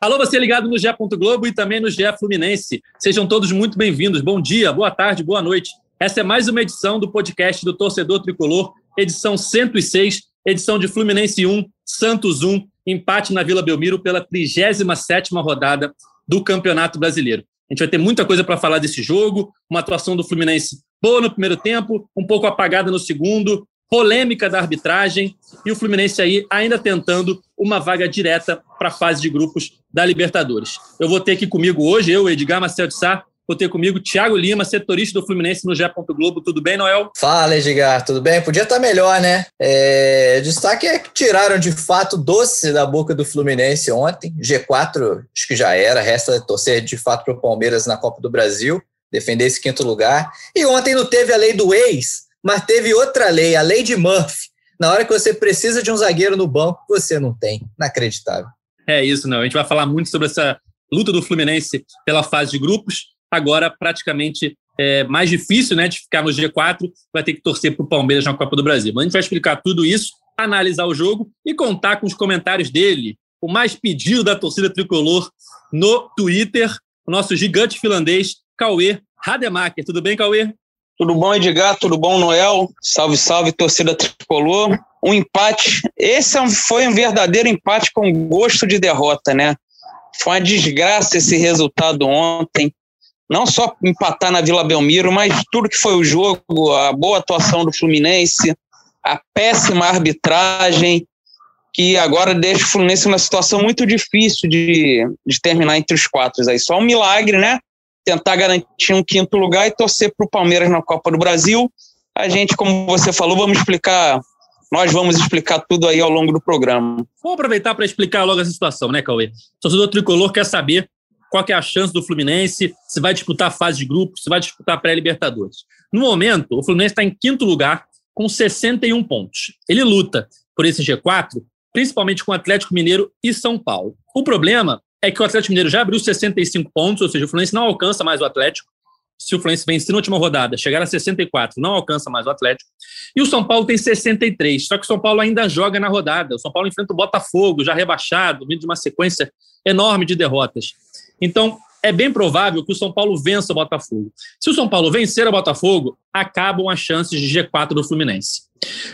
Alô, você ligado no GE. Globo e também no GE Fluminense. Sejam todos muito bem-vindos. Bom dia, boa tarde, boa noite. Essa é mais uma edição do podcast do Torcedor Tricolor, edição 106, edição de Fluminense 1, Santos 1, empate na Vila Belmiro pela 37ª rodada do Campeonato Brasileiro. A gente vai ter muita coisa para falar desse jogo, uma atuação do Fluminense boa no primeiro tempo, um pouco apagada no segundo, polêmica da arbitragem e o Fluminense aí ainda tentando uma vaga direta para a fase de grupos da Libertadores. Eu vou ter aqui comigo hoje, eu, Edgar Marcel de Sá, vou ter comigo Thiago Lima, setorista do Fluminense no Gé. Globo. Tudo bem, Noel? Fala, Edgar, tudo bem? Podia estar melhor, né? É, destaque é que tiraram de fato doce da boca do Fluminense ontem. G4, acho que já era, resta torcer de fato para o Palmeiras na Copa do Brasil, defender esse quinto lugar. E ontem não teve a lei do ex, mas teve outra lei, a lei de Murphy. Na hora que você precisa de um zagueiro no banco, você não tem. Inacreditável. É isso, não. A gente vai falar muito sobre essa luta do Fluminense pela fase de grupos. Agora, praticamente é mais difícil né, de ficar no G4, vai ter que torcer para o Palmeiras na Copa do Brasil. Mas a gente vai explicar tudo isso, analisar o jogo e contar com os comentários dele, o mais pedido da torcida tricolor no Twitter, o nosso gigante finlandês, Cauê Rademacher. Tudo bem, Cauê? Tudo bom, Edgar? Tudo bom, Noel? Salve, salve, torcida tricolor. Um empate. Esse é foi um verdadeiro empate com gosto de derrota, né? Foi uma desgraça esse resultado ontem. Não só empatar na Vila Belmiro, mas tudo que foi o jogo, a boa atuação do Fluminense, a péssima arbitragem, que agora deixa o Fluminense numa situação muito difícil de, de terminar entre os quatro. Aí só um milagre, né? Tentar garantir um quinto lugar e torcer para o Palmeiras na Copa do Brasil. A gente, como você falou, vamos explicar, nós vamos explicar tudo aí ao longo do programa. Vamos aproveitar para explicar logo essa situação, né, Cauê? O torcedor tricolor quer saber qual que é a chance do Fluminense, se vai disputar a fase de grupo, se vai disputar pré-Libertadores. No momento, o Fluminense está em quinto lugar com 61 pontos. Ele luta por esse G4, principalmente com Atlético Mineiro e São Paulo. O problema é que o Atlético Mineiro já abriu 65 pontos, ou seja, o Fluminense não alcança mais o Atlético. Se o Fluminense vencer na última rodada, chegar a 64, não alcança mais o Atlético. E o São Paulo tem 63, só que o São Paulo ainda joga na rodada. O São Paulo enfrenta o Botafogo, já rebaixado, vindo de uma sequência enorme de derrotas. Então, é bem provável que o São Paulo vença o Botafogo. Se o São Paulo vencer o Botafogo, acabam as chances de G4 do Fluminense.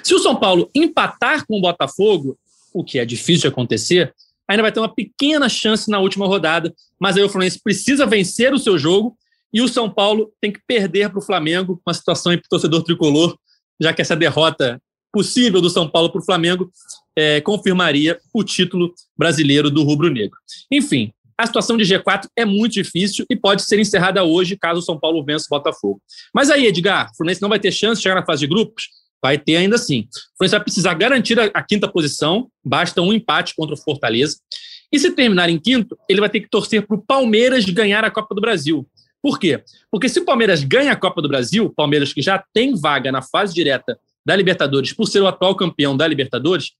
Se o São Paulo empatar com o Botafogo, o que é difícil de acontecer, ainda vai ter uma pequena chance na última rodada, mas aí o Fluminense precisa vencer o seu jogo e o São Paulo tem que perder para o Flamengo, uma situação para o torcedor tricolor, já que essa derrota possível do São Paulo para o Flamengo é, confirmaria o título brasileiro do rubro-negro. Enfim, a situação de G4 é muito difícil e pode ser encerrada hoje caso o São Paulo vença o Botafogo. Mas aí, Edgar, o Fluminense não vai ter chance de chegar na fase de grupos? Vai ter ainda assim. O Fluminense vai precisar garantir a, a quinta posição, basta um empate contra o Fortaleza. E se terminar em quinto, ele vai ter que torcer para o Palmeiras ganhar a Copa do Brasil. Por quê? Porque se o Palmeiras ganha a Copa do Brasil, Palmeiras que já tem vaga na fase direta da Libertadores, por ser o atual campeão da Libertadores,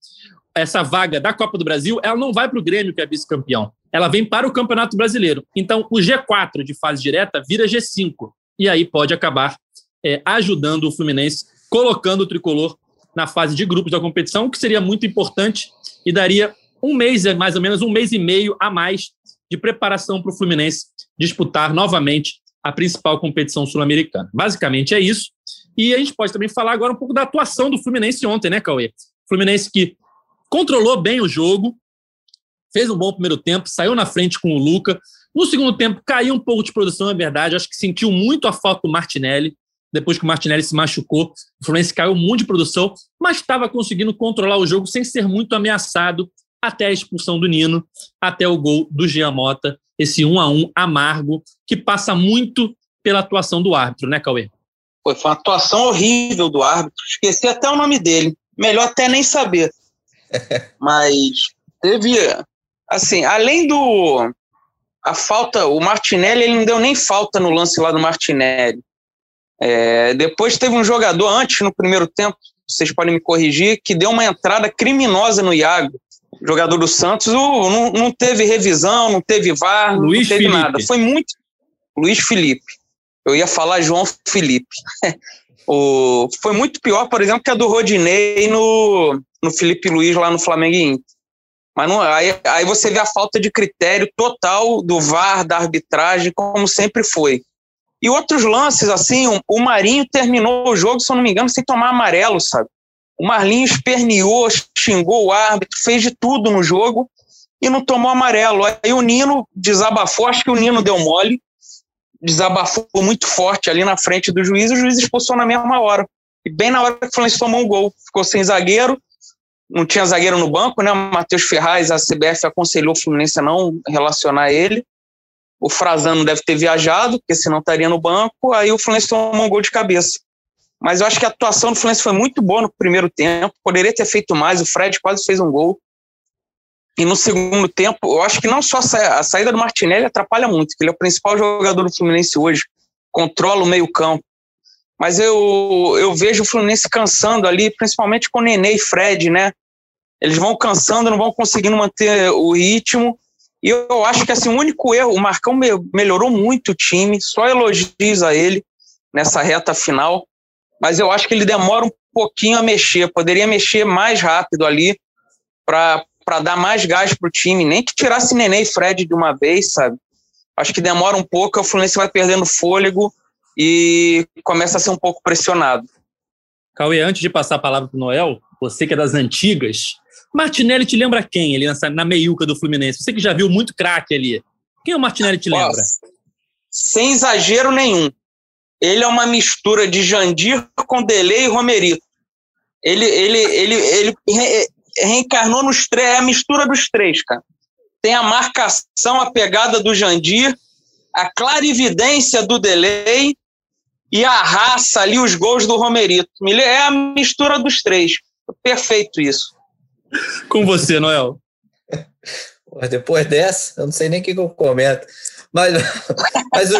essa vaga da Copa do Brasil, ela não vai para o Grêmio, que é vice-campeão. Ela vem para o Campeonato Brasileiro. Então, o G4 de fase direta vira G5. E aí pode acabar é, ajudando o Fluminense colocando o tricolor na fase de grupos da competição, o que seria muito importante e daria um mês, mais ou menos um mês e meio a mais de preparação para o Fluminense disputar novamente a principal competição sul-americana. Basicamente é isso. E a gente pode também falar agora um pouco da atuação do Fluminense ontem, né, Cauê? Fluminense que controlou bem o jogo, fez um bom primeiro tempo, saiu na frente com o Luca. No segundo tempo, caiu um pouco de produção, é verdade. Acho que sentiu muito a falta do Martinelli depois que o Martinelli se machucou, o Fluminense caiu muito de produção, mas estava conseguindo controlar o jogo sem ser muito ameaçado até a expulsão do Nino, até o gol do Jean Mota, esse um a um amargo, que passa muito pela atuação do árbitro, né, Cauê? Foi, foi uma atuação horrível do árbitro, esqueci até o nome dele, melhor até nem saber. Mas Teve, assim, além do. A falta, o Martinelli, ele não deu nem falta no lance lá do Martinelli. É, depois teve um jogador antes, no primeiro tempo, vocês podem me corrigir, que deu uma entrada criminosa no Iago, jogador do Santos. O, não, não teve revisão, não teve VAR, Luiz não teve Felipe. nada. Foi muito. Luiz Felipe. Eu ia falar João Felipe. o, foi muito pior, por exemplo, que a do Rodinei no, no Felipe Luiz lá no Flamengo Inter. Mas não, aí, aí você vê a falta de critério total do VAR, da arbitragem, como sempre foi. E outros lances, assim, o, Marinho terminou o jogo, se eu não me engano, sem tomar amarelo, sabe? O Marlinho esperneou, xingou o árbitro, fez de tudo no jogo e não tomou amarelo. Aí o Nino desabafou, acho que o Nino deu mole, desabafou muito forte ali na frente do juiz e o juiz expulsou na mesma hora. E bem na hora que o Fluminense tomou um gol. Ficou sem zagueiro, não tinha zagueiro no banco, né? O Matheus Ferraz, a CBF aconselhou o Fluminense a não relacionar ele. O Frazano deve ter viajado, porque senão estaria no banco. Aí o Fluminense tomou um gol de cabeça. Mas eu acho que a atuação do Fluminense foi muito boa no primeiro tempo. Poderia ter feito mais. O Fred quase fez um gol. E no segundo tempo, eu acho que não só a saída do Martinelli atrapalha muito, que ele é o principal jogador do Fluminense hoje, controla o meio-campo. Mas eu, eu vejo o Fluminense cansando ali, principalmente com o Nenê e Fred, né? Eles vão cansando, não vão conseguindo manter o ritmo. E eu acho que assim, o único erro, o Marcão melhorou muito o time, só elogios a ele nessa reta final. Mas eu acho que ele demora um pouquinho a mexer, poderia mexer mais rápido ali para dar mais gás para o time, nem que tirasse Nenê e Fred de uma vez, sabe? Acho que demora um pouco, o Fluminense vai perdendo fôlego e começa a ser um pouco pressionado. Cauê, antes de passar a palavra para o Noel, você que é das antigas, Martinelli te lembra quem ali nessa, na meiuca do Fluminense? Você que já viu muito craque ali. Quem o Martinelli te lembra? Nossa, sem exagero nenhum. Ele é uma mistura de Jandir com Delay e Romerito. Ele, ele, ele, ele re, reencarnou nos três, é a mistura dos três, cara. Tem a marcação, a pegada do Jandir, a clarividência do Delay e a raça ali, os gols do Romerito. É a mistura dos três. Perfeito isso. Com você, Noel. Depois dessa, eu não sei nem o que eu comento. Mas, mas o,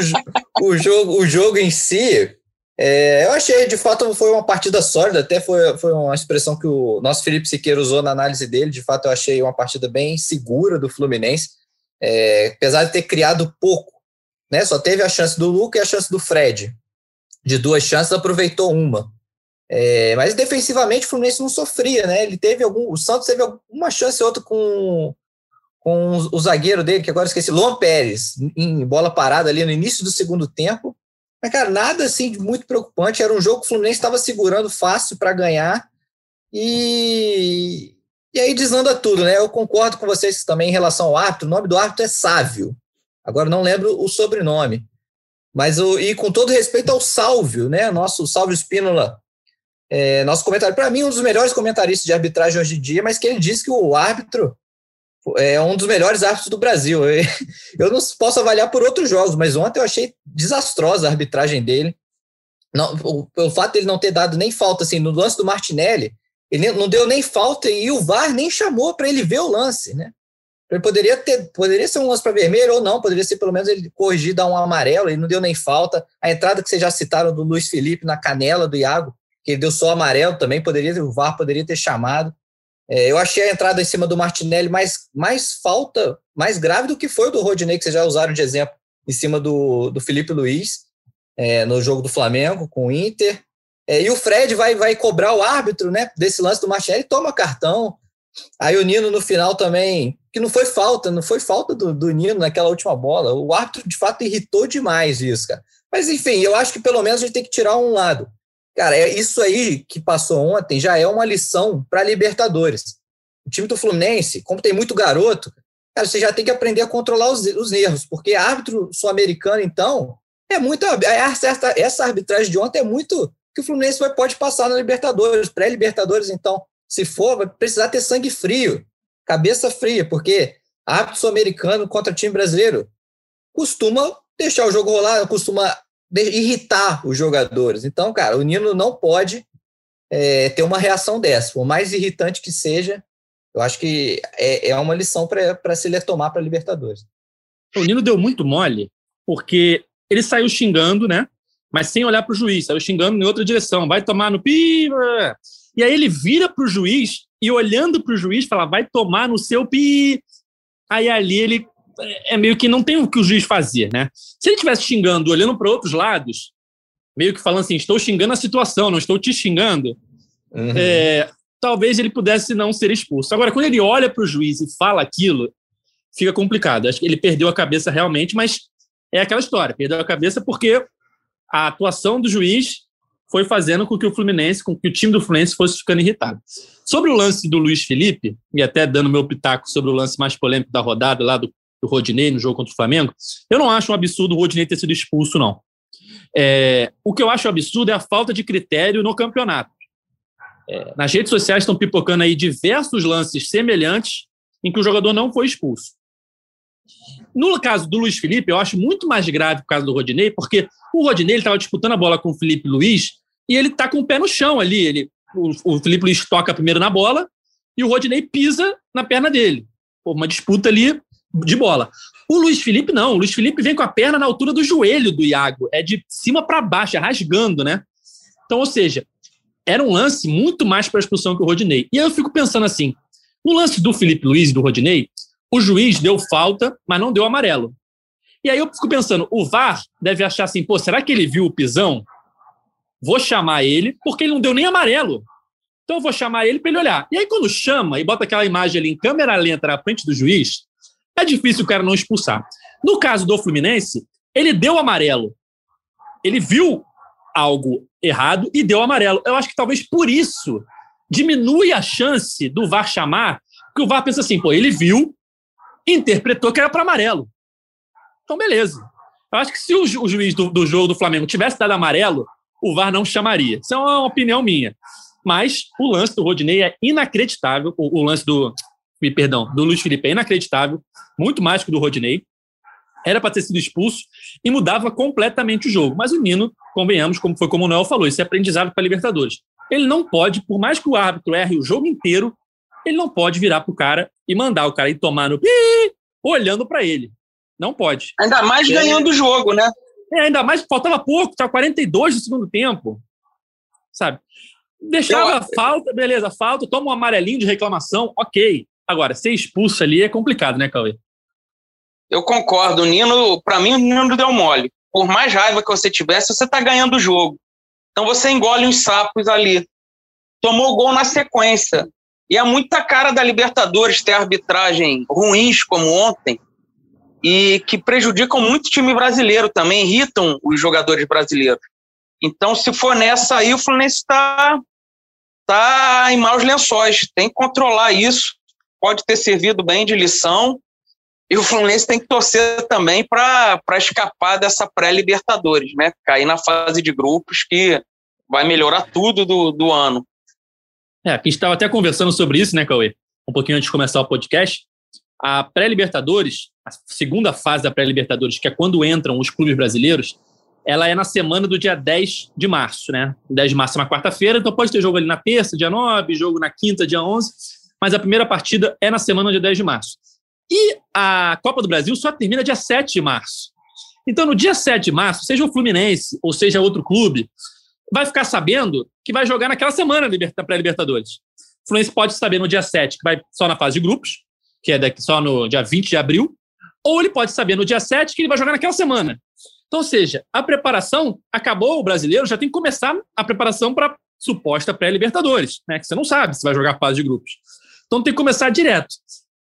o, jogo, o jogo em si, é, eu achei, de fato, foi uma partida sólida, até foi, foi uma expressão que o nosso Felipe Siqueira usou na análise dele, de fato eu achei uma partida bem segura do Fluminense, é, apesar de ter criado pouco, né, só teve a chance do Luca e a chance do Fred, de duas chances aproveitou uma, é, mas defensivamente o Fluminense não sofria, né? Ele teve algum. O Santos teve alguma chance ou outra com, com o zagueiro dele, que agora esqueci, Luan Pérez, em bola parada ali no início do segundo tempo. Mas, cara, nada assim de muito preocupante. Era um jogo que o Fluminense estava segurando fácil para ganhar. E, e aí desanda tudo, né? Eu concordo com vocês também em relação ao árbitro. O nome do árbitro é Sávio. Agora não lembro o sobrenome. Mas o, e com todo respeito ao Sálvio, né? Nosso Sálvio Espínola é, nosso comentário, para mim, um dos melhores comentaristas de arbitragem hoje em dia, mas que ele diz que o árbitro é um dos melhores árbitros do Brasil. Eu não posso avaliar por outros jogos, mas ontem eu achei desastrosa a arbitragem dele. Não, pelo fato de ele não ter dado nem falta, assim, no lance do Martinelli, ele não deu nem falta e o VAR nem chamou para ele ver o lance, né? Ele poderia ter, poderia ser um lance para vermelho ou não, poderia ser pelo menos ele corrigir, dar um amarelo, ele não deu nem falta. A entrada que vocês já citaram do Luiz Felipe na canela do Iago, que ele deu só amarelo também, poderia o VAR poderia ter chamado. É, eu achei a entrada em cima do Martinelli mais, mais falta, mais grave do que foi do Rodinei, que vocês já usaram de exemplo, em cima do, do Felipe Luiz, é, no jogo do Flamengo com o Inter. É, e o Fred vai, vai cobrar o árbitro né, desse lance do Martinelli, toma cartão. Aí o Nino no final também, que não foi falta, não foi falta do, do Nino naquela última bola. O árbitro de fato irritou demais isso, cara. Mas enfim, eu acho que pelo menos a gente tem que tirar um lado. Cara, é isso aí que passou ontem já é uma lição para Libertadores. O time do Fluminense, como tem muito garoto, cara, você já tem que aprender a controlar os, os nervos, porque árbitro sul-americano, então, é muito. Essa, essa arbitragem de ontem é muito que o Fluminense vai, pode passar na Libertadores, pré-Libertadores, então, se for, vai precisar ter sangue frio, cabeça fria, porque árbitro sul-americano contra time brasileiro costuma deixar o jogo rolar, costuma irritar os jogadores. Então, cara, o Nino não pode é, ter uma reação dessa. Por mais irritante que seja, Eu acho que é, é uma lição para se tomar para Libertadores. O Nino deu muito mole, porque ele saiu xingando, né? Mas sem olhar para o juiz, saiu xingando em outra direção. Vai tomar no pi. E aí ele vira para o juiz e olhando para o juiz fala: vai tomar no seu pi. Aí ali ele é meio que não tem o que o juiz fazer, né? Se ele estivesse xingando, olhando para outros lados, meio que falando assim: estou xingando a situação, não estou te xingando, uhum. é, talvez ele pudesse não ser expulso. Agora, quando ele olha para o juiz e fala aquilo, fica complicado. Acho que ele perdeu a cabeça realmente, mas é aquela história: perdeu a cabeça porque a atuação do juiz foi fazendo com que o Fluminense, com que o time do Fluminense fosse ficando irritado. Sobre o lance do Luiz Felipe, e até dando meu pitaco sobre o lance mais polêmico da rodada lá do, do Rodinei no jogo contra o Flamengo, eu não acho um absurdo o Rodinei ter sido expulso, não. É, o que eu acho absurdo é a falta de critério no campeonato. É, nas redes sociais estão pipocando aí diversos lances semelhantes em que o jogador não foi expulso. No caso do Luiz Felipe, eu acho muito mais grave o caso do Rodinei, porque o Rodinei estava disputando a bola com o Felipe Luiz e ele está com o pé no chão ali. Ele, o, o Felipe Luiz toca primeiro na bola e o Rodinei pisa na perna dele. Uma disputa ali de bola. O Luiz Felipe não. O Luiz Felipe vem com a perna na altura do joelho do Iago. É de cima para baixo, é rasgando, né? Então, ou seja, era um lance muito mais para expulsão que o Rodinei. E aí eu fico pensando assim: no lance do Felipe Luiz e do Rodinei, o juiz deu falta, mas não deu amarelo. E aí eu fico pensando: o VAR deve achar assim, pô, será que ele viu o pisão? Vou chamar ele, porque ele não deu nem amarelo. Então eu vou chamar ele para ele olhar. E aí, quando chama e bota aquela imagem ali em câmera lenta na frente do juiz, é difícil o cara não expulsar. No caso do Fluminense, ele deu amarelo. Ele viu algo errado e deu amarelo. Eu acho que talvez por isso diminui a chance do VAR chamar, porque o VAR pensa assim, pô, ele viu, interpretou que era para amarelo. Então, beleza. Eu acho que se o, o juiz do, do, jogo do Flamengo tivesse dado amarelo, o VAR não chamaria. Isso é uma opinião minha. Mas o lance do Rodinei é inacreditável. O, o lance do, perdão, do Luiz Felipe é inacreditável, muito mais que o do Rodinei. Era para ter sido expulso e mudava completamente o jogo. Mas o Nino, convenhamos, como foi como o Noel falou, isso é aprendizado para Libertadores. Ele não pode, por mais que o árbitro erre o jogo inteiro, ele não pode virar para o cara e mandar o cara ir tomar no pi, olhando para ele. Não pode. Ainda mais é... ganhando o jogo, né? É, ainda mais faltava pouco, tá 42 do segundo tempo. Sabe? Deixava Eu... falta, beleza, falta, toma um amarelinho de reclamação, ok. Agora, ser expulso ali é complicado, né, Cauê? Eu concordo. O Nino, para mim, o Nino deu mole. Por mais raiva que você tivesse, você tá ganhando o jogo. Então você engole uns sapos ali. Tomou gol na sequência. E é muita cara da Libertadores ter arbitragem ruins como ontem e que prejudicam muito o time brasileiro também, irritam os jogadores brasileiros. Então, se for nessa aí, o Fluminense está tá em maus lençóis. Tem que controlar isso pode ter servido bem de lição. E o Fluminense tem que torcer também para escapar dessa pré-Libertadores, né? Cair na fase de grupos que vai melhorar tudo do, do ano. É, a gente estava até conversando sobre isso, né, Cauê? Um pouquinho antes de começar o podcast. A pré-Libertadores, a segunda fase da pré-Libertadores, que é quando entram os clubes brasileiros, ela é na semana do dia 10 de março, né? 10 de março é uma quarta-feira, então pode ter jogo ali na terça, dia 9, jogo na quinta, dia 11 mas a primeira partida é na semana de 10 de março. E a Copa do Brasil só termina dia 7 de março. Então, no dia 7 de março, seja o Fluminense ou seja outro clube, vai ficar sabendo que vai jogar naquela semana da pré-Libertadores. O Fluminense pode saber no dia 7 que vai só na fase de grupos, que é daqui só no dia 20 de abril, ou ele pode saber no dia 7 que ele vai jogar naquela semana. Então, ou seja, a preparação acabou, o brasileiro já tem que começar a preparação para suposta pré-Libertadores, né? Que você não sabe se vai jogar fase de grupos. Então tem que começar direto.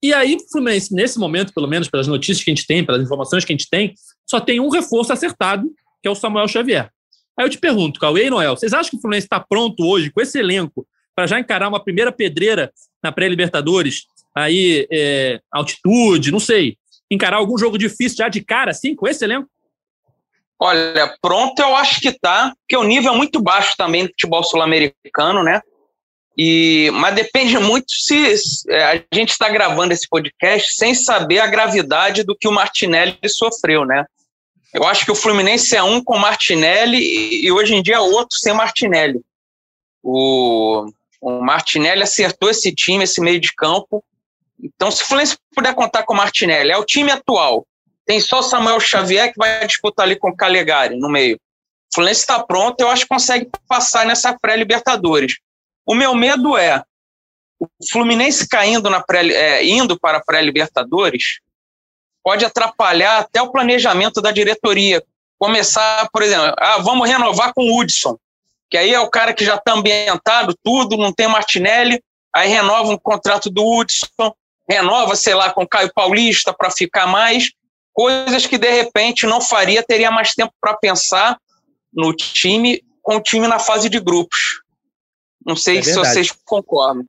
E aí, Fluminense, nesse momento, pelo menos pelas notícias que a gente tem, pelas informações que a gente tem, só tem um reforço acertado, que é o Samuel Xavier. Aí eu te pergunto, Cauê e Noel, vocês acham que o Fluminense está pronto hoje, com esse elenco, para já encarar uma primeira pedreira na pré-Libertadores? Aí, é, altitude, não sei. Encarar algum jogo difícil já de cara, assim, com esse elenco? Olha, pronto eu acho que tá, porque o nível é muito baixo também do futebol sul-americano, né? E, mas depende muito se, se é, a gente está gravando esse podcast sem saber a gravidade do que o Martinelli sofreu, né? Eu acho que o Fluminense é um com Martinelli e, hoje em dia é outro sem Martinelli. O, O Martinelli acertou esse time, esse meio de campo. Então, se o Fluminense puder contar com o Martinelli, é o time atual. Tem só o Samuel Xavier que vai disputar ali com o Calegari no meio. O Fluminense está pronto, eu acho que consegue passar nessa pré-Libertadores. O meu medo é o Fluminense caindo na pré, é, indo para a pré-Libertadores pode atrapalhar até o planejamento da diretoria. Começar, por exemplo, ah, vamos renovar com o Hudson, que aí é o cara que já está ambientado, tudo, não tem Martinelli, aí renova um contrato do Hudson, renova, sei lá, com Caio Paulista para ficar mais, coisas que de repente não faria, teria mais tempo para pensar no time, com o time na fase de grupos. Não sei é se vocês concordam.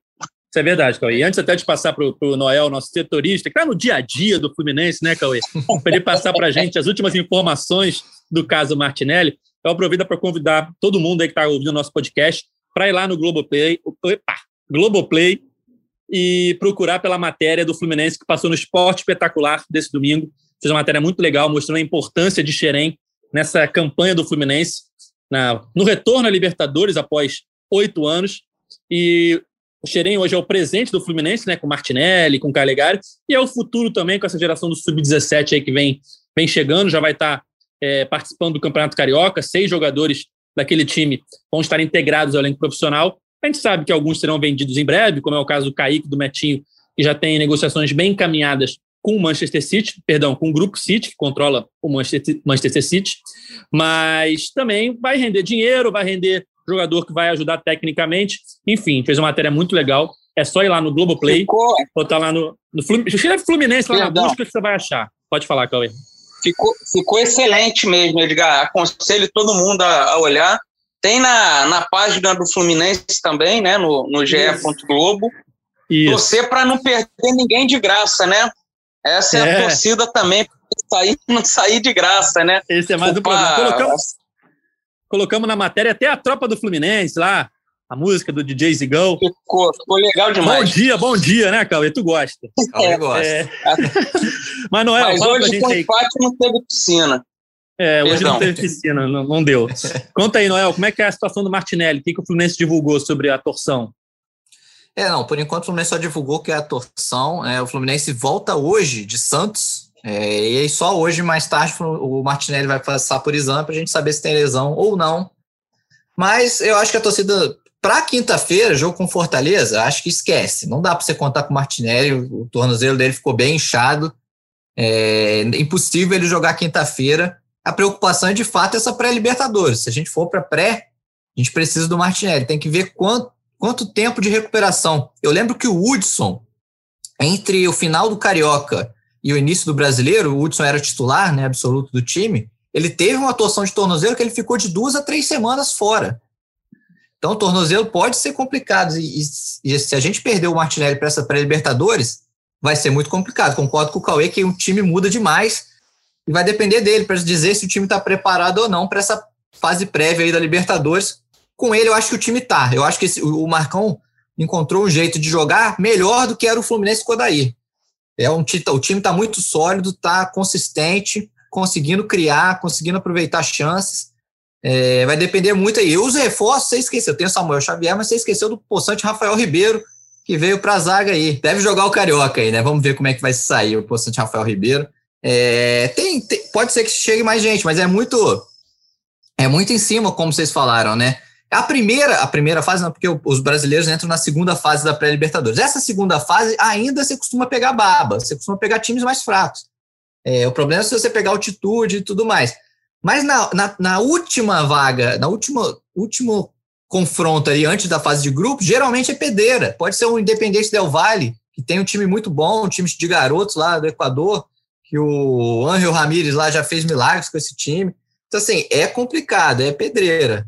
Isso é verdade, Cauê. E antes até de passar para o Noel, nosso setorista, que está no dia a dia do Fluminense, né, Cauê? Para ele passar para a gente as últimas informações do caso Martinelli, eu aproveito para convidar todo mundo aí que está ouvindo o nosso podcast para ir lá no Globoplay, opa, Globoplay e procurar pela matéria do Fluminense que passou no Esporte Espetacular desse domingo. Fez uma matéria muito legal, mostrando a importância de Xerém nessa campanha do Fluminense, na, no retorno à Libertadores após oito anos. E o Xerém hoje é o presente do Fluminense, né, com Martinelli, com Calegari, e é o futuro também com essa geração do Sub-17 aí que vem, vem chegando, já vai estar tá, é, participando do Campeonato Carioca, seis jogadores daquele time vão estar integrados ao elenco profissional. A gente sabe que alguns serão vendidos em breve, como é o caso do Kaique, do Metinho, que já tem negociações bem encaminhadas com o Manchester City, perdão, com o Grupo City, que controla o Manchester City, mas também vai render dinheiro, vai render jogador que vai ajudar tecnicamente. Enfim, fez uma matéria muito legal. É só ir lá no Globoplay, Ficou... botar lá no, no Fluminense. Escreve Fluminense lá Perdão. na busca que você vai achar. Pode falar, Cauê. Ficou, ficou excelente mesmo, Edgar. Aconselho todo mundo a, a olhar. Tem na, na página do Fluminense também, né? No, no ge. Globo. Torcer para não perder ninguém de graça, né? Essa é, é a torcida também, sair, não sair de graça, né? Esse é mais Opa, um problema. Colocamos, colocamos na matéria até a tropa do Fluminense lá, a música do DJ Zigão. Ficou, ficou legal demais. Bom dia, bom dia, né, Cauê? Tu gosta. Cauê gosta. É... Mas, Noel, Mas fala hoje com aí. empate não teve piscina. É, hoje Perdão. não teve piscina, não, não deu. Conta aí, Noel, como é que é a situação do Martinelli? O que, que o Fluminense divulgou sobre a torção? É, não, por enquanto o Fluminense só divulgou que é a torção. É, o Fluminense volta hoje de Santos. É, e aí só hoje, mais tarde, o Martinelli vai passar por exame para a gente saber se tem lesão ou não. Mas eu acho que a torcida, para quinta-feira, jogo com Fortaleza, acho que esquece. Não dá para você contar com o Martinelli, o, tornozelo dele ficou bem inchado. É impossível ele jogar quinta-feira. A preocupação é de fato essa pré-Libertadores. Se a gente for para pré, a gente precisa do Martinelli. Tem que ver quanto, quanto tempo de recuperação. Eu lembro que o Hudson, entre o final do Carioca e o início do Brasileiro, o Hudson era titular né, absoluto do time, ele teve uma torção de tornozelo que ele ficou de duas a três semanas fora. Então, o tornozelo pode ser complicado. E, e, e se a gente perder o Martinelli para essa pré-Libertadores, vai ser muito complicado. Concordo com o Cauê que o time muda demais e vai depender dele para dizer se o time está preparado ou não para essa fase prévia aí da Libertadores. Com ele, eu acho que o time está. Eu acho que esse, o Marcão encontrou um jeito de jogar melhor do que era o Fluminense com o Odair. É um, o time está muito sólido, está consistente conseguindo criar, conseguindo aproveitar chances. É, vai depender muito aí. Os reforços, você esqueceu. Tem o Samuel Xavier, mas você esqueceu do poçante Rafael Ribeiro, que veio para a zaga aí. Deve jogar o Carioca aí, né? Vamos ver como é que vai sair o poçante Rafael Ribeiro. É, tem, tem, pode ser que chegue mais gente, mas é muito é muito em cima, como vocês falaram, né? A primeira, a primeira fase, não, porque os brasileiros entram na segunda fase da pré-Libertadores. Essa segunda fase ainda você costuma pegar baba, você costuma pegar times mais fracos. É, o problema é se você pegar altitude e tudo mais. Mas na, na, na última vaga, na última último confronto ali antes da fase de grupo, geralmente é pedreira. Pode ser o Independente Del Valle, que tem um time muito bom, um time de garotos lá do Equador, que o Angel Ramírez lá já fez milagres com esse time. Então, assim, é complicado, é pedreira.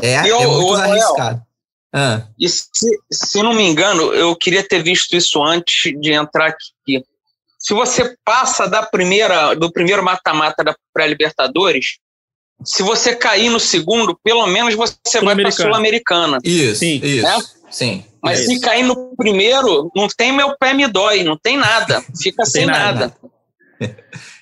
É, é muito arriscado. Ah. E se, se não me engano, eu queria ter visto isso antes de entrar aqui se você passa da primeira, do primeiro mata-mata da pré-Libertadores, se você cair no segundo, pelo menos você vai para a Sul-Americana. Isso, Sim. isso. Né? Sim. Mas é se isso. cair no primeiro, não tem meu pé me dói, não tem nada. Fica sem nada. nada.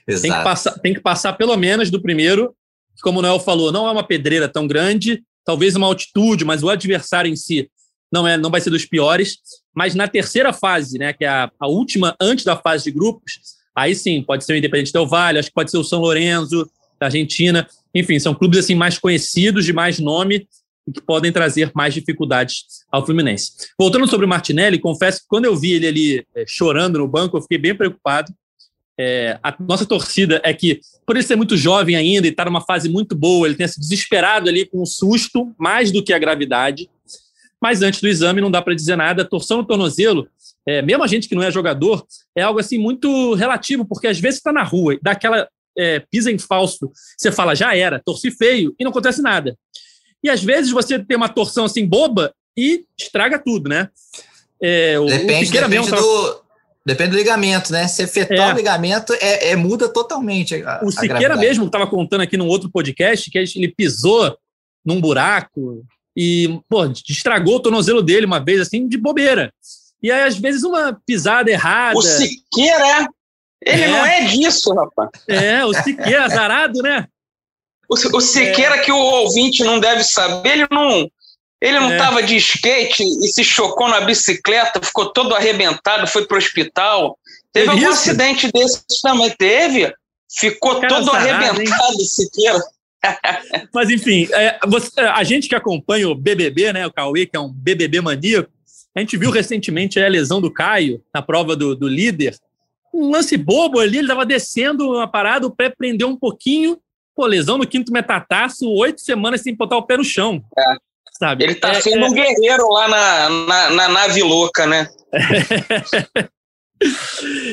tem, que passar, tem que passar pelo menos do primeiro. Como o Noel falou, não é uma pedreira tão grande, talvez uma altitude, mas o adversário em si não, é, não vai ser dos piores, mas na terceira fase, né, que é a, a última antes da fase de grupos, aí sim, pode ser o Independente Del Valle, acho que pode ser o São Lourenço, da Argentina. Enfim, são clubes assim mais conhecidos, de mais nome, e que podem trazer mais dificuldades ao Fluminense. Voltando sobre o Martinelli, confesso que quando eu vi ele ali é, chorando no banco, eu fiquei bem preocupado. É, a nossa torcida é que, por ele ser muito jovem ainda e estar numa fase muito boa, ele tenha se desesperado ali com um susto, mais do que a gravidade. Mas antes do exame não dá para dizer nada. Torção no tornozelo, é, mesmo a gente que não é jogador, é algo assim muito relativo, porque às vezes está na rua, dá aquela é, pisa em falso, você fala, já era, torci feio, e não acontece nada. E às vezes você tem uma torção assim boba e estraga tudo, né? É, o, depende, o depende do, depende do ligamento, né? Se afetar é. o ligamento, é, é, muda totalmente. A, o Siqueira mesmo estava contando aqui num outro podcast que ele pisou num buraco e, pô, estragou o tornozelo dele uma vez, assim, de bobeira. E aí, às vezes, uma pisada errada. O Siqueira é ele é. não é disso, rapaz. É, o Siqueira azarado, né? O, o Siqueira é. que o ouvinte não deve saber, ele não ele não estava é. de skate e se chocou na bicicleta, ficou todo arrebentado, foi para o hospital. Teve algum isso? acidente desses também? Teve. Ficou Cara, todo arrebentado, hein? Siqueira. Mas enfim, é, você, a gente que acompanha o BBB, né, o Cauê, que é um BBB maníaco, a gente viu recentemente a lesão do Caio na prova do, do líder um lance bobo ali, ele estava descendo uma parada, o pé prendeu um pouquinho, pô, lesão no quinto metataço, oito semanas sem botar o pé no chão. É. Sabe? Ele tá é, sendo é... um guerreiro lá na, na, na nave louca, né?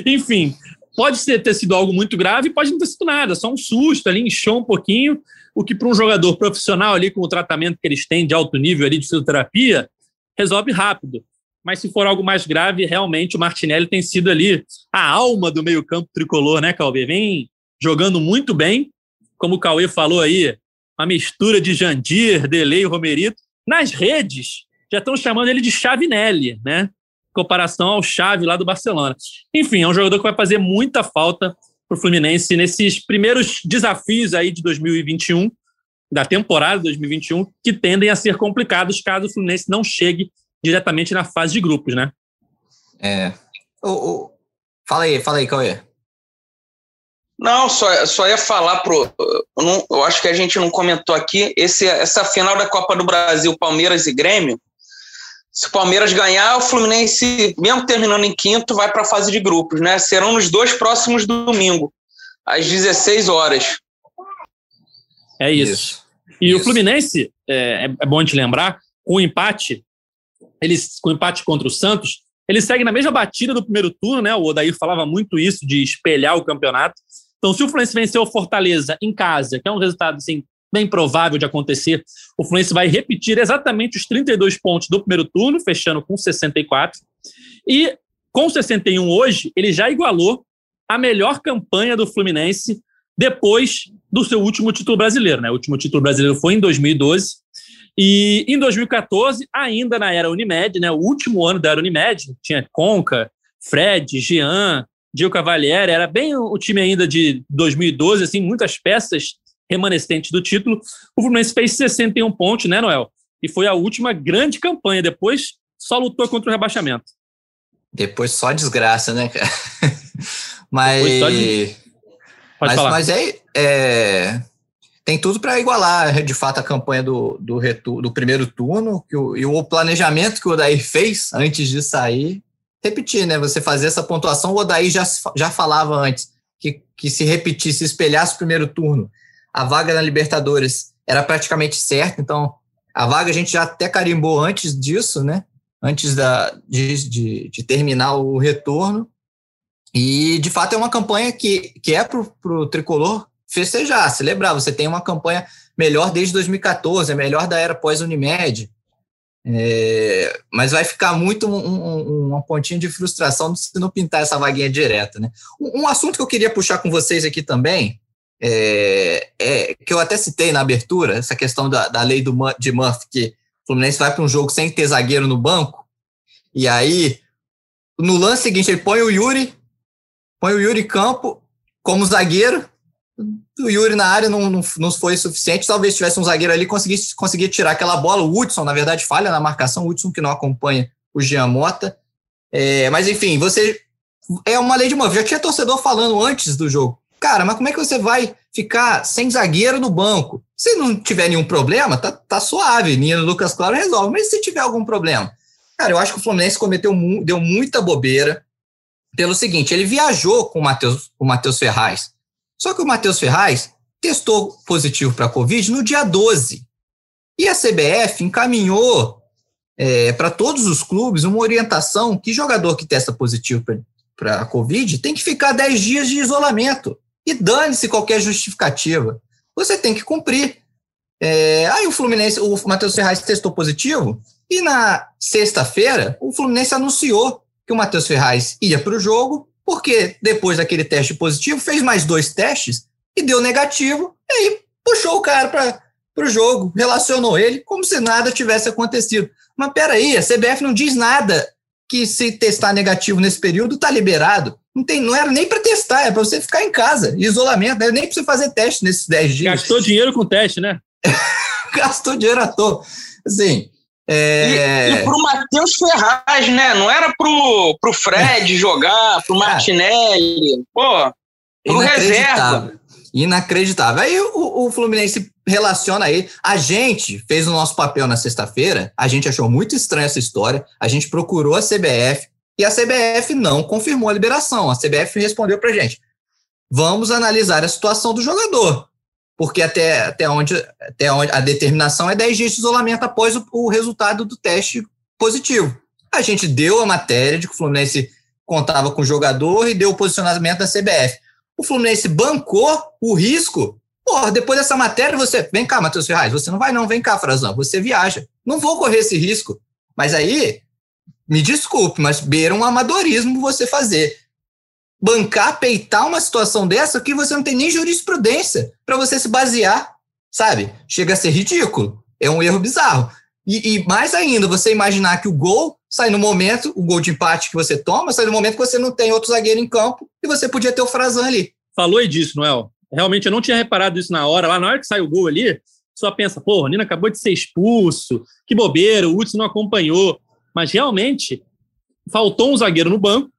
Enfim, pode ser, ter sido algo muito grave, pode não ter sido nada, só um susto ali, inchou um pouquinho, o que para um jogador profissional ali, com o tratamento que eles têm de alto nível ali de fisioterapia, resolve rápido mas se for algo mais grave, realmente o Martinelli tem sido ali a alma do meio-campo tricolor, né, Cauê? Vem jogando muito bem, como o Cauê falou aí, uma mistura de Jandir, Delei e Romerito. Nas redes, já estão chamando ele de Chavinelli, né? Em comparação ao Chave lá do Barcelona. Enfim, é um jogador que vai fazer muita falta para o Fluminense nesses primeiros desafios aí de 2021, da temporada 2021, que tendem a ser complicados caso o Fluminense não chegue diretamente na fase de grupos, né? É. O, o... Fala aí, fala aí, Cauê. Não, só, só ia falar pro. Eu, não, eu acho que a gente não comentou aqui. Esse, essa final da Copa do Brasil, Palmeiras e Grêmio. Se o Palmeiras ganhar, o Fluminense, mesmo terminando em quinto, vai para a fase de grupos, né? Serão nos dois próximos domingos, às 16 horas. É isso. isso. E isso. o Fluminense, é, é bom te lembrar, com o empate, eles com empate contra o Santos, eles seguem na mesma batida do primeiro turno, né? O Odair falava muito isso de espelhar o campeonato. Então, se o Fluminense vencer o Fortaleza em casa, que é um resultado assim, bem provável de acontecer, o Fluminense vai repetir exatamente os 32 pontos do primeiro turno, fechando com 64. E com 61 hoje, ele já igualou a melhor campanha do Fluminense depois do seu último título brasileiro. Né? O último título brasileiro foi em 2012. E em 2014, ainda na era Unimed, né, o último ano da era Unimed, tinha Conca, Fred, Jean, Gil Cavalieri, era bem o time ainda de 2012, assim, muitas peças remanescentes do título. O Fluminense fez 61 pontos, né, Noel? E foi a última grande campanha. Depois só lutou contra o rebaixamento. Depois só desgraça, né, cara? mas. De... mas, mas é, é tem tudo para igualar, de fato, a campanha do, do, retu, do primeiro turno que o, e o planejamento que o Odair fez antes de sair. Repetir, né? Você fazer essa pontuação, o Odair já, já falava antes que, que se repetisse, se espelhasse o primeiro turno, a vaga na Libertadores era praticamente certa, então a vaga a gente já até carimbou antes disso, né? Antes da, de, de, de terminar o retorno. E, de fato, é uma campanha que, que é para o tricolor festejar, celebrar. Você tem uma campanha melhor desde 2014, é melhor da era pós-Unimed. É, mas vai ficar muito um, um, uma pontinha de frustração se não pintar essa vaguinha direta. Né? Um, um assunto que eu queria puxar com vocês aqui também, é, é, que eu até citei na abertura, essa questão da, da lei do, de Murphy, que o Fluminense vai para um jogo sem ter zagueiro no banco, e aí, no lance seguinte, ele põe o Yuri, põe o Yuri Campo como zagueiro, o Yuri na área não, não, não foi suficiente. Talvez tivesse um zagueiro ali conseguisse conseguir tirar aquela bola. O Hudson, na verdade, falha na marcação. O Hudson que não acompanha o Jean Mota. É, mas enfim, você é uma lei de uma. Já tinha torcedor falando antes do jogo. Cara, mas como é que você vai ficar sem zagueiro no banco? Se não tiver nenhum problema, tá, tá suave. Nino Lucas Claro resolve. Mas se tiver algum problema? Cara, eu acho que o Fluminense cometeu deu muita bobeira pelo seguinte: ele viajou com o Matheus Ferraz. Só que o Matheus Ferraz testou positivo para a Covid no dia 12. E a CBF encaminhou é, para todos os clubes uma orientação que jogador que testa positivo para a Covid tem que ficar 10 dias de isolamento. E dane-se qualquer justificativa. Você tem que cumprir. É, aí o Fluminense, o Matheus Ferraz testou positivo, e na sexta-feira o Fluminense anunciou que o Matheus Ferraz ia para o jogo, porque depois daquele teste positivo, fez mais dois testes e deu negativo, e aí puxou o cara para o jogo, relacionou ele como se nada tivesse acontecido. Mas peraí, a CBF não diz nada que se testar negativo nesse período está liberado. Não, tem, não era nem para testar, é para você ficar em casa, isolamento, não é nem para você fazer teste nesses 10 dias. Gastou dinheiro com teste, né? Gastou dinheiro à toa. Assim, é... E, e pro Matheus Ferraz, né? Não era pro, pro Fred jogar, pro Martinelli. Pô, pro reserva. Inacreditável. Aí o, o Fluminense relaciona aí. A gente fez o nosso papel na sexta-feira, a gente achou muito estranha essa história, a gente procurou a CBF e a CBF não confirmou a liberação. A CBF respondeu pra gente: vamos analisar a situação do jogador porque até, até, onde, até onde a determinação é 10 dias de isolamento após o, o resultado do teste positivo. A gente deu a matéria de que o Fluminense contava com o jogador e deu o posicionamento da CBF. O Fluminense bancou o risco. Porra, depois dessa matéria, você. Vem cá, Matheus Ferraz, você não vai, não, vem cá, Frazão, você viaja. Não vou correr esse risco. Mas aí, me desculpe, mas beira um amadorismo você fazer bancar, peitar uma situação dessa que você não tem nem jurisprudência para você se basear, sabe? Chega a ser ridículo. É um erro bizarro. E, e, mais ainda, você imaginar que o gol sai no momento, o gol de empate que você toma, sai no momento que você não tem outro zagueiro em campo e você podia ter o Frazan ali. Falou aí disso, Noel. Realmente eu não tinha reparado isso na hora. Lá na hora que sai o gol ali, só pensa, pô, o Nino acabou de ser expulso, que bobeira, o Hudson não acompanhou. Mas realmente faltou um zagueiro no banco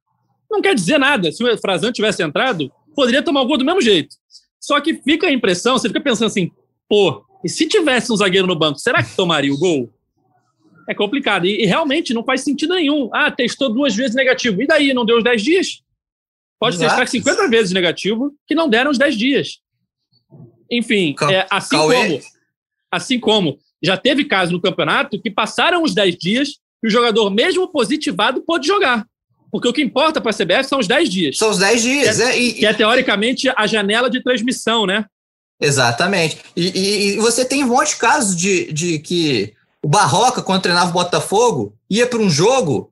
não quer dizer nada. Se o Frazan tivesse entrado, poderia tomar o gol do mesmo jeito. Só que fica a impressão, você fica pensando assim, pô, e se tivesse um zagueiro no banco, será que tomaria o gol? É complicado. E, e realmente não faz sentido nenhum. Ah, testou duas vezes negativo. E daí? Não deu os 10 dias? Pode Exato. testar 50 vezes negativo que não deram os 10 dias. Enfim, Cal é, assim como assim como já teve caso no campeonato que passaram os 10 dias e o jogador, mesmo positivado, pôde jogar. Porque o que importa para a CBF são os 10 dias. São os 10 dias, que é, e, que é teoricamente a janela de transmissão, né? Exatamente. E, e, e, você tem um monte de casos de, de que o Barroca, quando treinava o Botafogo, ia para um jogo,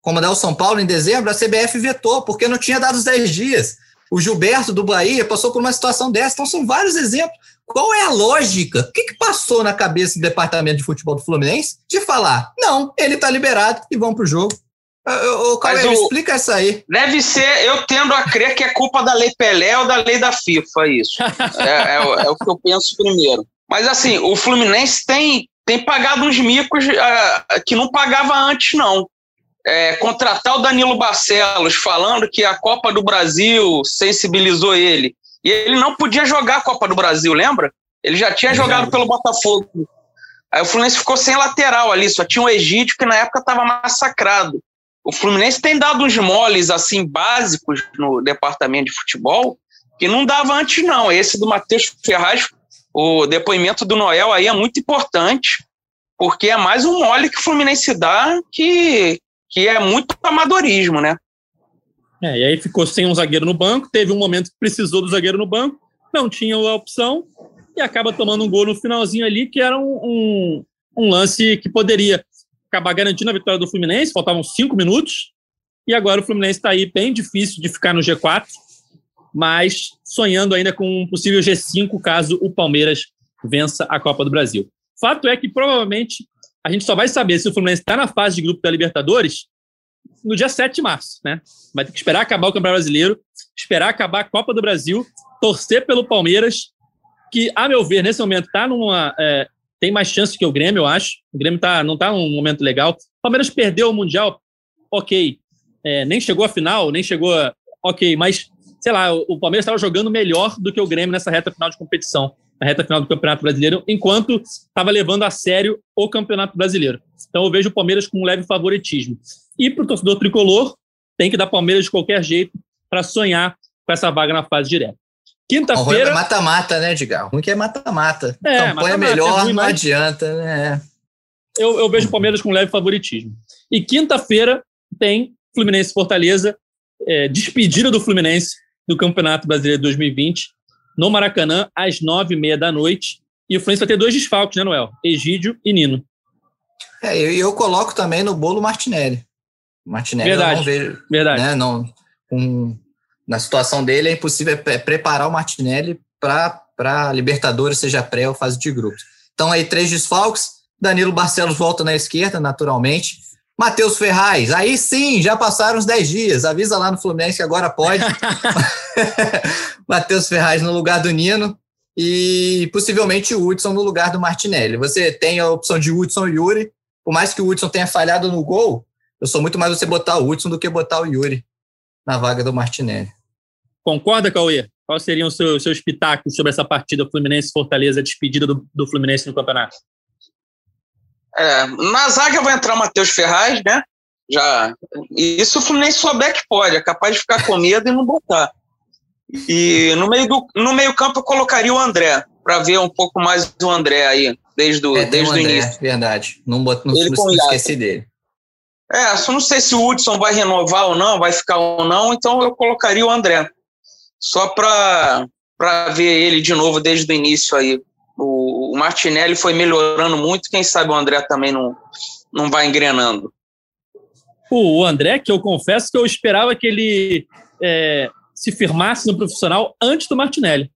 comandar o São Paulo em dezembro, a CBF vetou, porque não tinha dado os 10 dias. O Gilberto do Bahia passou por uma situação dessa. Então, são vários exemplos. Qual é a lógica? O que, que passou na cabeça do departamento de futebol do Fluminense de falar, não, ele está liberado e vamos para o jogo? Ô, Cauê, explica isso aí. Deve ser, eu tendo a crer que é culpa da Lei Pelé ou da Lei da FIFA, isso. é, é, é, o que eu penso primeiro. Mas assim, o Fluminense tem, tem pagado uns micos uh, que não pagava antes, não. É, contratar o Danilo Barcelos falando que a Copa do Brasil sensibilizou ele. E ele não podia jogar a Copa do Brasil, lembra? Ele já tinha jogado pelo Botafogo. Aí o Fluminense ficou sem lateral ali, só tinha o Egídio que na época estava massacrado o Fluminense tem dado uns moles assim básicos no departamento de futebol que não dava antes não. Esse do Matheus Ferraz, o depoimento do Noel aí é muito importante, porque é mais um mole que o Fluminense dá que, que é muito amadorismo, né? É, e aí ficou sem um zagueiro no banco, teve um momento que precisou do zagueiro no banco, não tinha a opção e acaba tomando um gol no finalzinho ali, que era um, um, um lance que poderia acabar garantindo a vitória do Fluminense, faltavam cinco minutos, e agora o Fluminense está aí bem difícil de ficar no G4, mas sonhando ainda com um possível G5 caso o Palmeiras vença a Copa do Brasil. Fato é que provavelmente a gente só vai saber se o Fluminense está na fase de grupo da Libertadores no dia 7 de março, né? Vai ter que esperar acabar o Campeonato Brasileiro, esperar acabar a Copa do Brasil torcer pelo Palmeiras, que, a meu ver, nesse momento está numa. É, tem mais chance que o Grêmio, eu acho. O Grêmio tá, não está num momento legal. O Palmeiras perdeu o Mundial, ok. É, nem chegou à final, nem chegou. A, ok, mas, sei lá, o, o Palmeiras estava jogando melhor do que o Grêmio nessa reta final de competição, na reta final do Campeonato Brasileiro, enquanto estava levando a sério o Campeonato Brasileiro. Então eu vejo o Palmeiras com um leve favoritismo. E para o torcedor tricolor, tem que dar Palmeiras de qualquer jeito para sonhar com essa vaga na fase direta. Quinta-feira. É mata-mata, né, Edgar? Ruim que é mata-mata. É, Campanha mata -mata, melhor, é ruim, não mas... adianta, né? Eu, eu vejo o Palmeiras com leve favoritismo. E quinta-feira tem Fluminense Fortaleza, é, despedida do Fluminense do Campeonato Brasileiro 2020, no Maracanã, às nove e meia da noite. E o Fluminense vai ter dois desfalques, né, Noel? Egídio e Nino. É, eu, eu coloco também no bolo Martinelli. Martinelli verdade, não vejo. Verdade. Né, não, um, na situação dele, é impossível preparar o Martinelli para Libertadores, seja pré ou fase de grupos. Então, aí, três desfalques. Danilo Barcelos volta na esquerda, naturalmente. Matheus Ferraz, aí sim, já passaram uns 10 dias. Avisa lá no Fluminense que agora pode. Matheus Ferraz no lugar do Nino e possivelmente o Hudson no lugar do Martinelli. Você tem a opção de Hudson e Yuri. Por mais que o Hudson tenha falhado no gol, eu sou muito mais você botar o Hudson do que botar o Yuri na vaga do Martinelli. Concorda, Cauê? Quais seriam os seus, seus pitacos sobre essa partida Fluminense-Fortaleza, despedida do, do Fluminense no campeonato? É, na zaga vai entrar o Matheus Ferraz, né? Já. Isso o Fluminense souber que pode, é capaz de ficar com medo e não botar. E no meio, do, no meio campo eu colocaria o André, para ver um pouco mais do André aí, desde, do, é, desde o início. Verdade, não, bot, não, não, não esqueci dele. É, só não sei se o Hudson vai renovar ou não, vai ficar ou não, então eu colocaria o André só para ver ele de novo desde o início aí. O, o, Martinelli foi melhorando muito, quem sabe o André também não, não vai engrenando. O André, que eu confesso que eu esperava que ele é, se firmasse no profissional antes do Martinelli.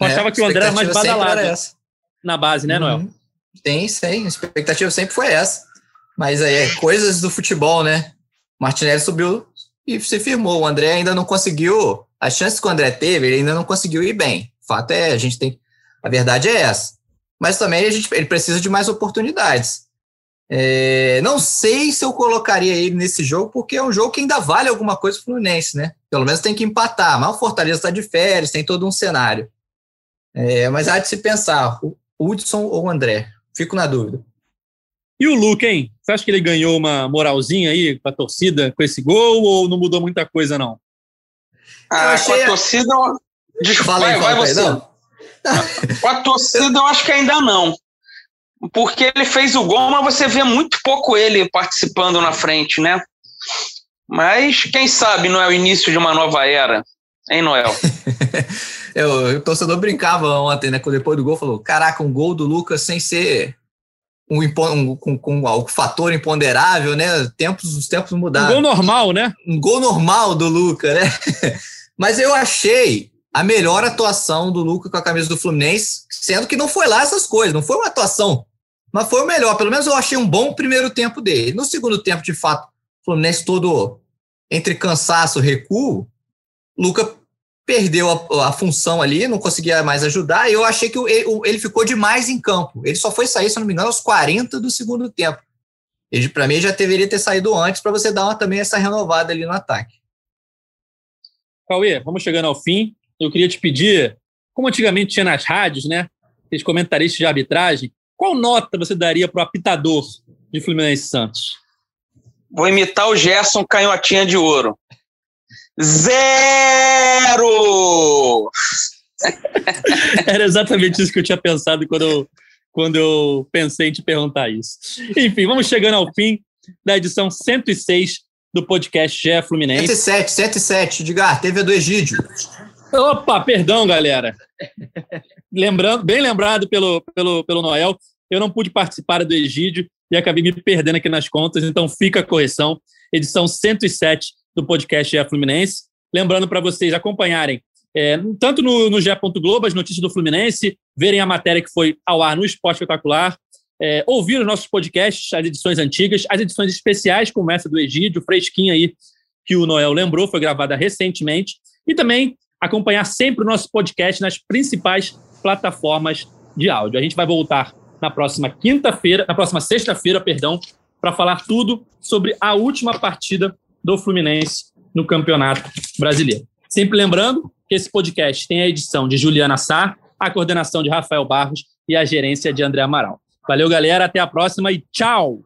Eu é, achava que o André era mais badalado era na base, né, Noel? Uhum. Tem, sim. A expectativa sempre foi essa. Mas aí é coisas do futebol, né? Martinelli subiu e se firmou. O André ainda não conseguiu as chances que o André teve, ele ainda não conseguiu ir bem. O fato é, a gente tem. A verdade é essa. Mas também a gente, ele precisa de mais oportunidades. É, não sei se eu colocaria ele nesse jogo, porque é um jogo que ainda vale alguma coisa para o Fluminense, né? Pelo menos tem que empatar. Mas o Fortaleza está de férias, tem todo um cenário. É, mas há de se pensar, o Hudson ou o André? Fico na dúvida. E o Luke, hein? Você acha que ele ganhou uma moralzinha aí com a torcida com esse gol ou não mudou muita coisa, não? Ah, achei... com a torcida. Desculpa, vai, vai você. Com a torcida, eu acho que ainda não. Porque ele fez o gol, mas você vê muito pouco ele participando na frente, né? Mas quem sabe não é o início de uma nova era, hein, Noel? eu, o torcedor brincava ontem, né? Depois do gol, falou: Caraca, um gol do Lucas sem ser um, um, com, com um fator imponderável, né? Tempos, os tempos mudaram. Um gol normal, né? Um gol normal do Lucas, né? Mas eu achei a melhor atuação do Lucas com a camisa do Fluminense, sendo que não foi lá essas coisas, não foi uma atuação, mas foi o melhor. Pelo menos eu achei um bom primeiro tempo dele. No segundo tempo, de fato, o Fluminense todo entre cansaço, recuo, Lucas perdeu a, a, função ali, não conseguia mais ajudar, e eu achei que ele, ele, ficou demais em campo. Ele só foi sair, se não me engano, aos 40 do segundo tempo. Ele, para mim, já deveria ter saído antes para você dar uma, também essa renovada ali no ataque. Cauê, vamos chegando ao fim. Eu queria te pedir, como antigamente tinha nas rádios, né? Esses comentaristas de arbitragem, qual nota você daria para o apitador de Fluminense Santos? Vou imitar o Gerson Canhotinha de Ouro. Zero! Era exatamente isso que eu tinha pensado quando eu, quando eu pensei em te perguntar isso. Enfim, vamos chegando ao fim da edição 106 do podcast GE Fluminense. 107, 107, Edgar, teve a do Egídio. Opa, perdão, galera. Lembrando, bem lembrado pelo, pelo, pelo Noel, eu não pude participar do Egídio e acabei me perdendo aqui nas contas, então fica a correção. Edição 107 do podcast GE Fluminense. Lembrando para vocês acompanharem é, tanto no, no GE. Globo as notícias do Fluminense, verem a matéria que foi ao ar no Esporte Espetacular, é, ouvir os nossos podcasts, as edições antigas, as edições especiais, como essa do Egídio, fresquinha aí, que o Noel lembrou, foi gravada recentemente, e também acompanhar sempre o nosso podcast nas principais plataformas de áudio. A gente vai voltar na próxima quinta-feira, na próxima sexta-feira, perdão, para falar tudo sobre a última partida do Fluminense no Campeonato Brasileiro. Sempre lembrando que esse podcast tem a edição de Juliana Sá, a coordenação de Rafael Barros e a gerência de André Amaral. Valeu, galera. Até a próxima e tchau!